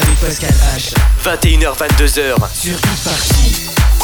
avec Pascal H. 21h, 22h. Sur Hit Party.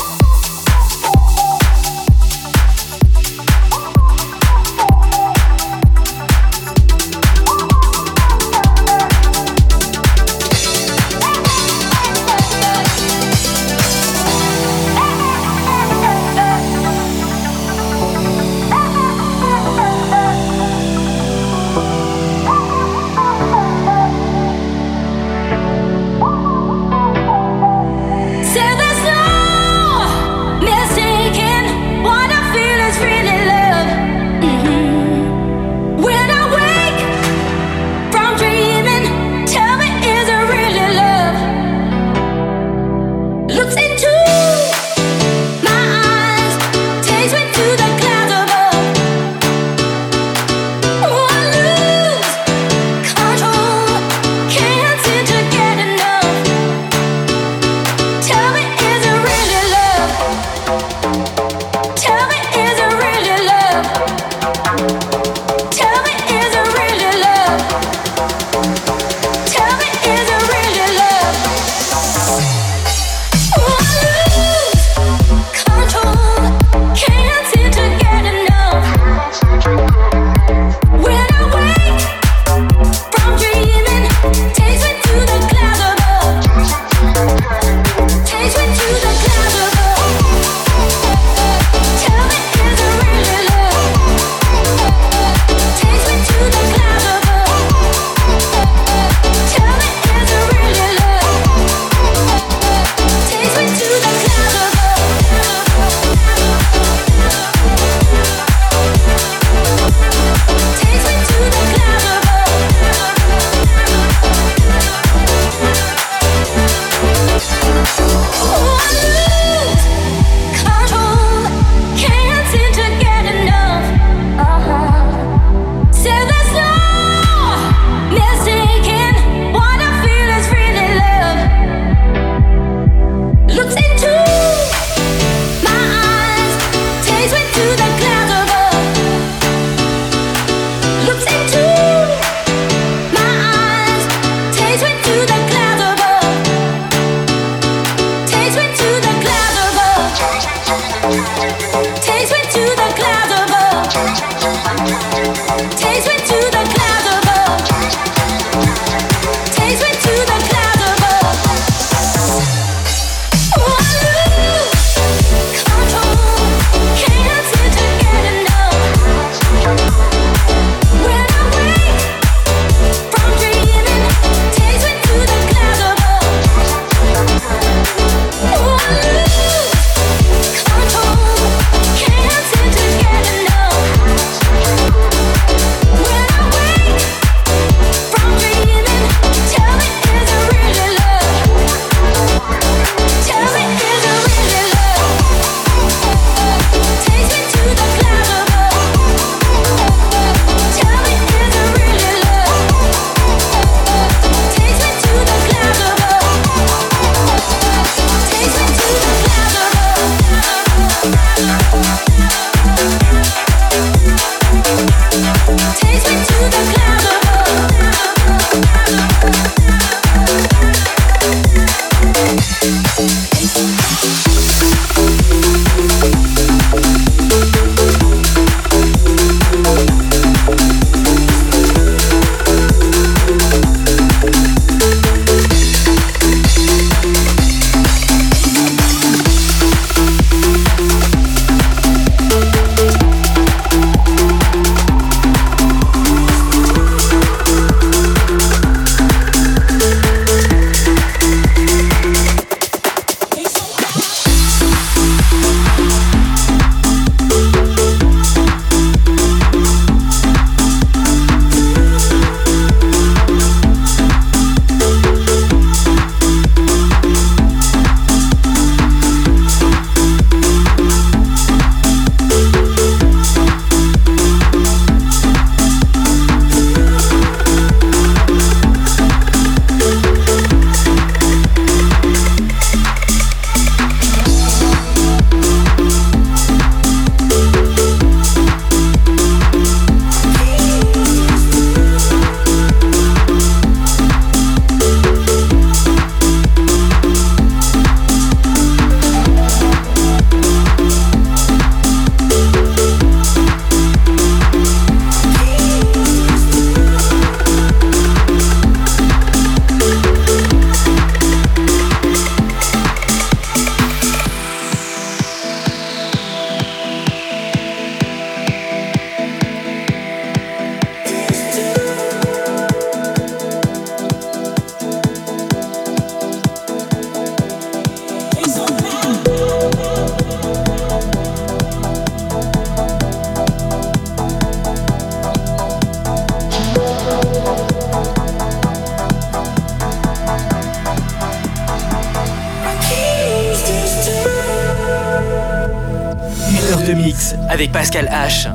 Avec Pascal H.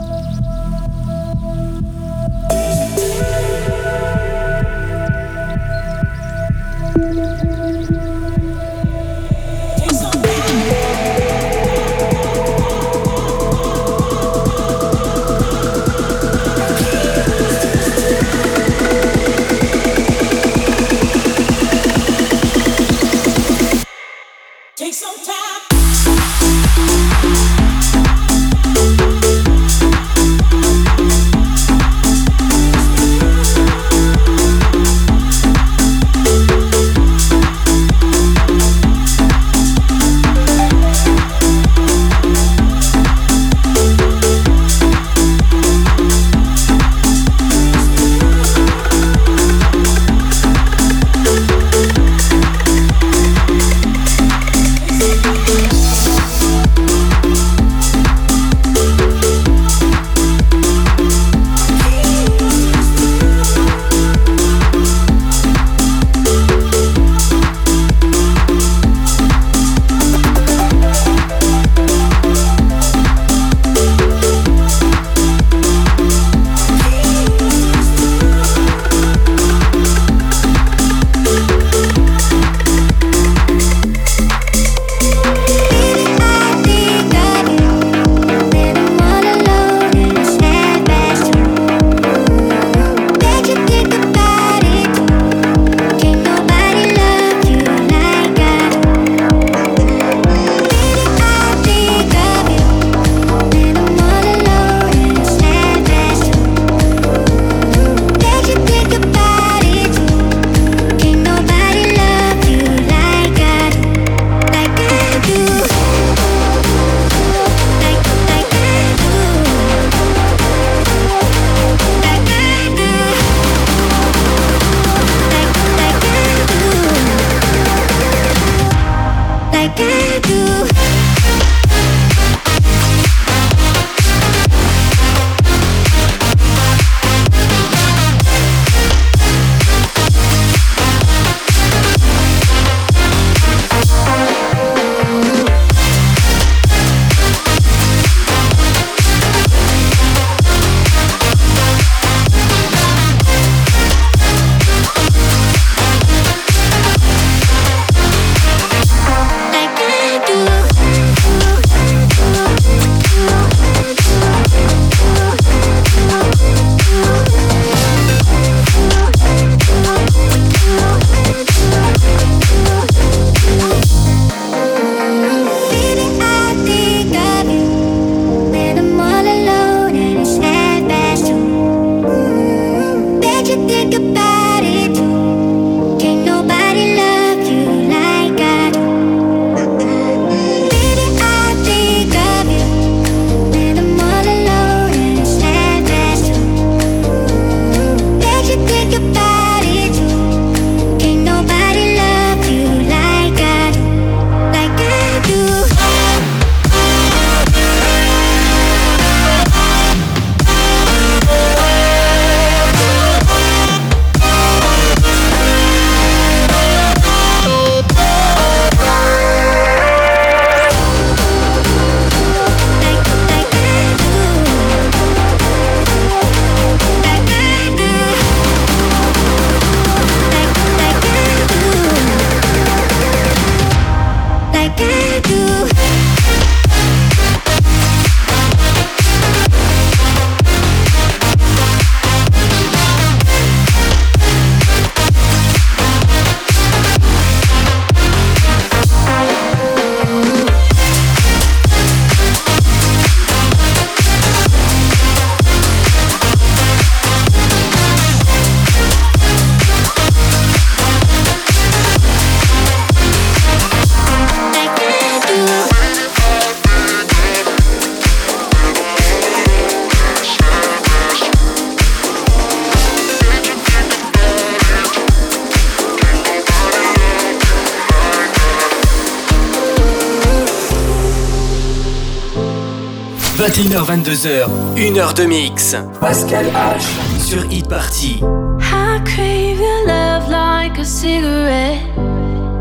h 22h, 1 heure de mix. Pascal H sur Hit Party. I crave your love like a cigarette,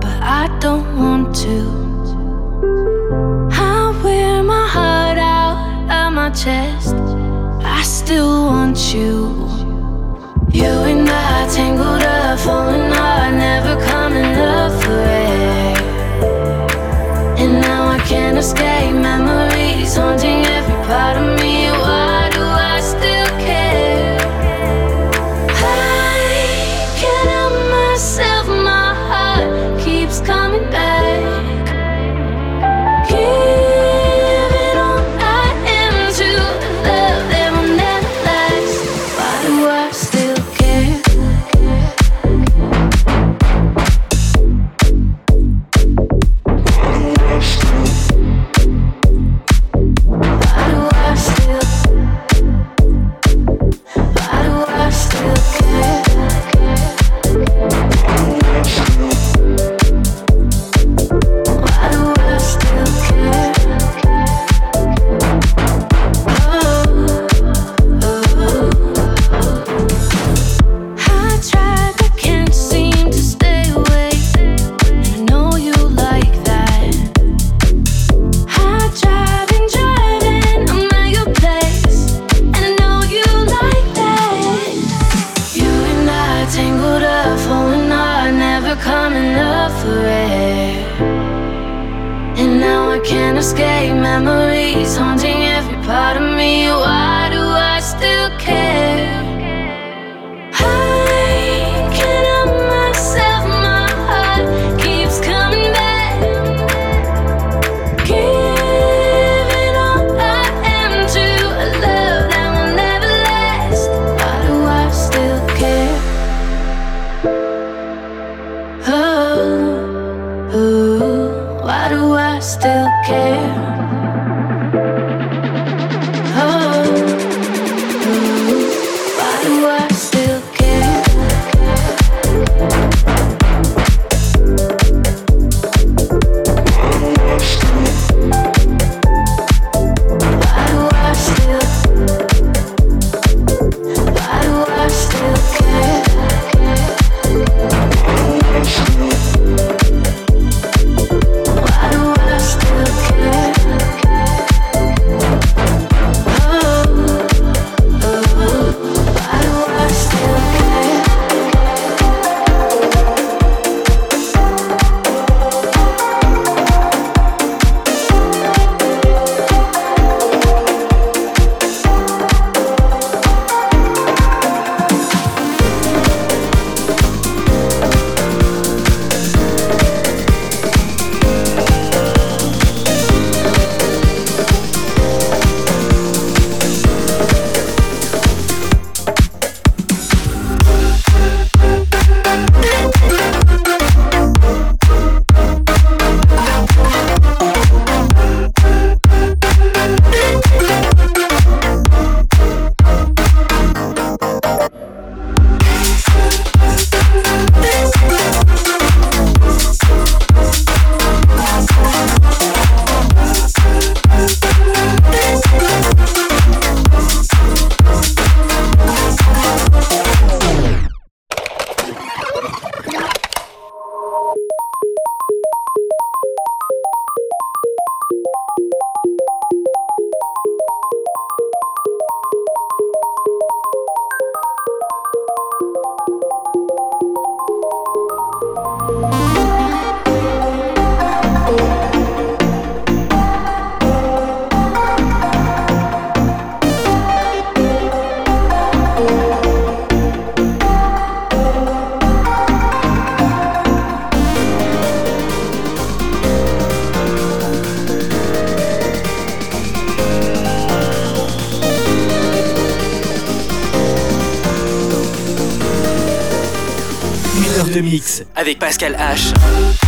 but I don't want to. I wear my heart out chest. I still want you. You and I tangled up, falling I still care? Avec Pascal H.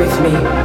with me.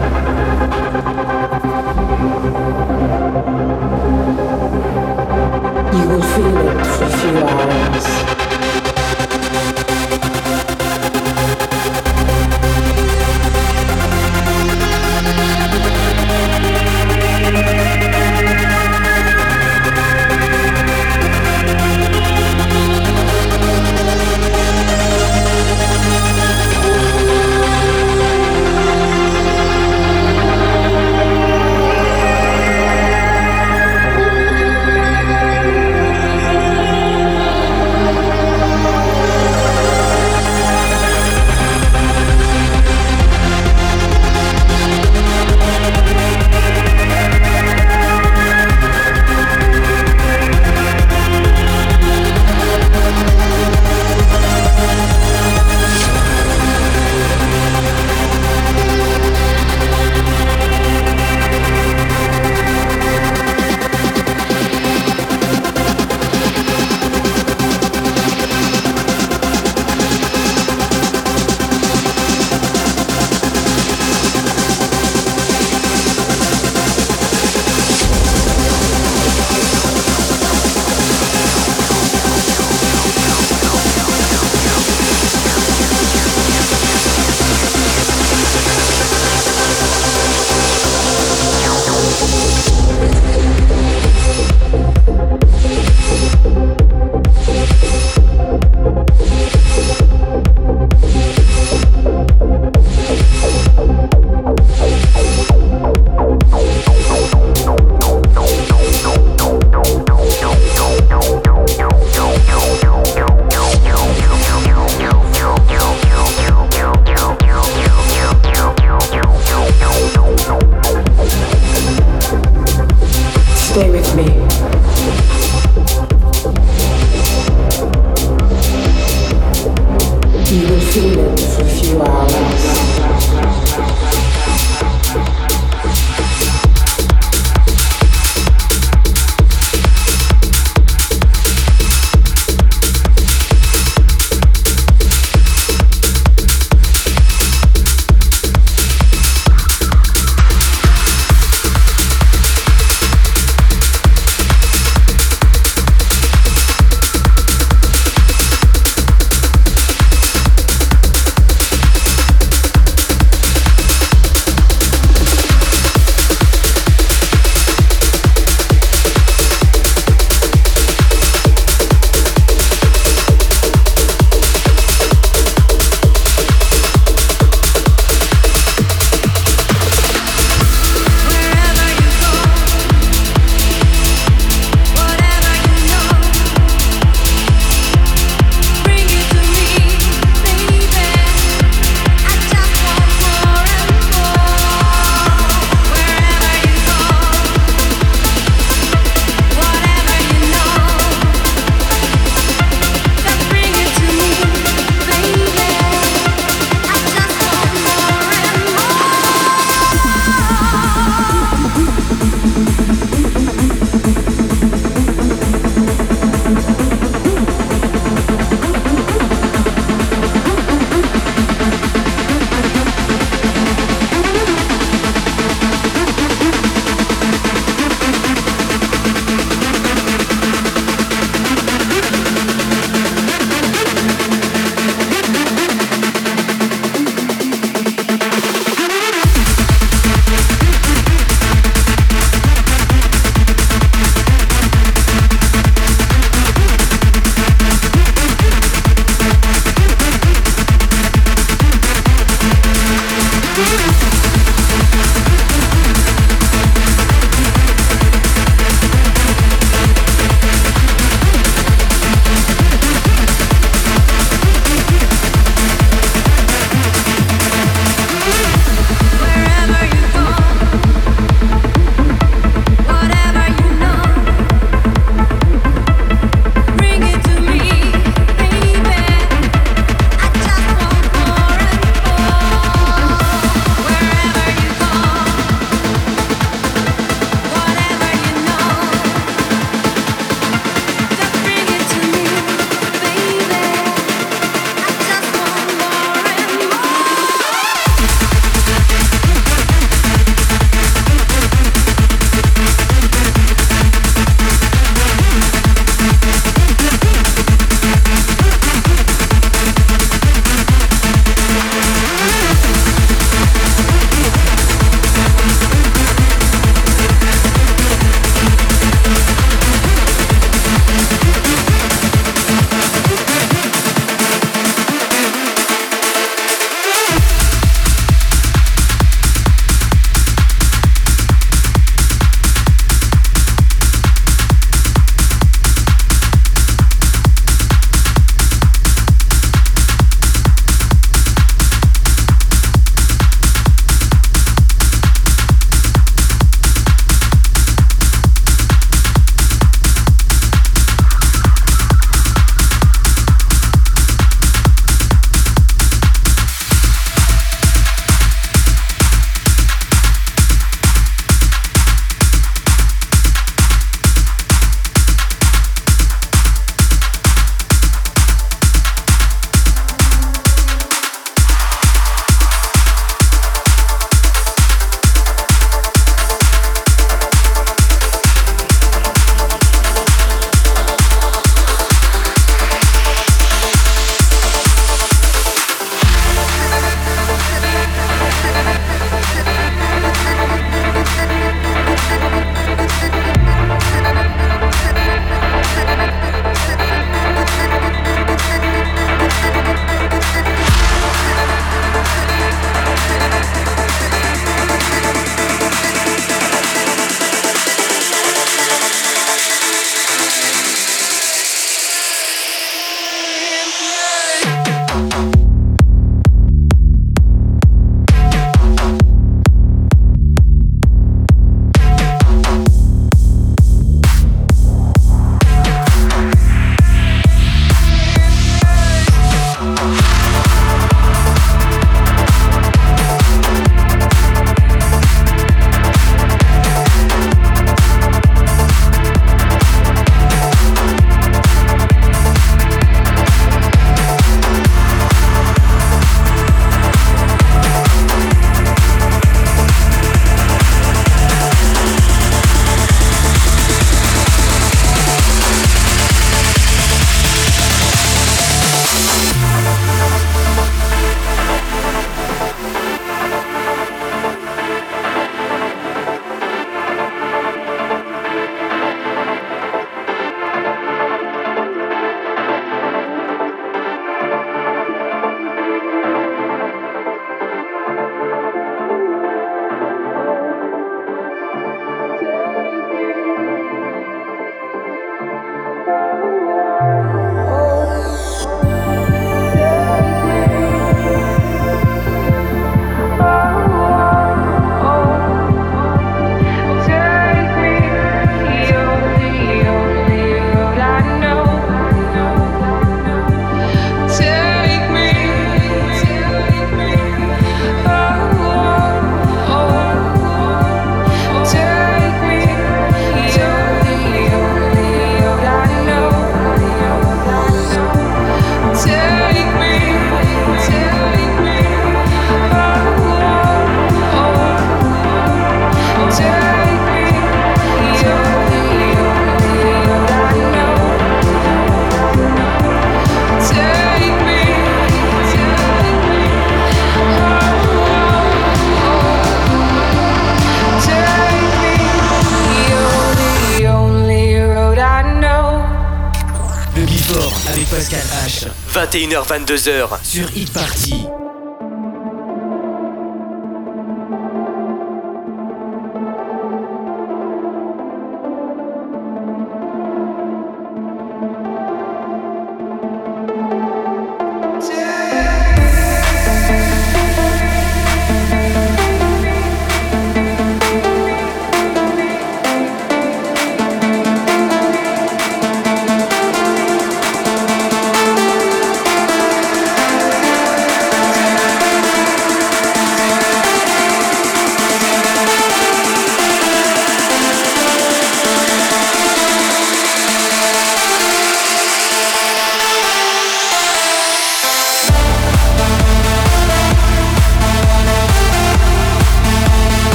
21h22h sur Hit Party.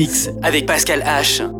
Heure de mix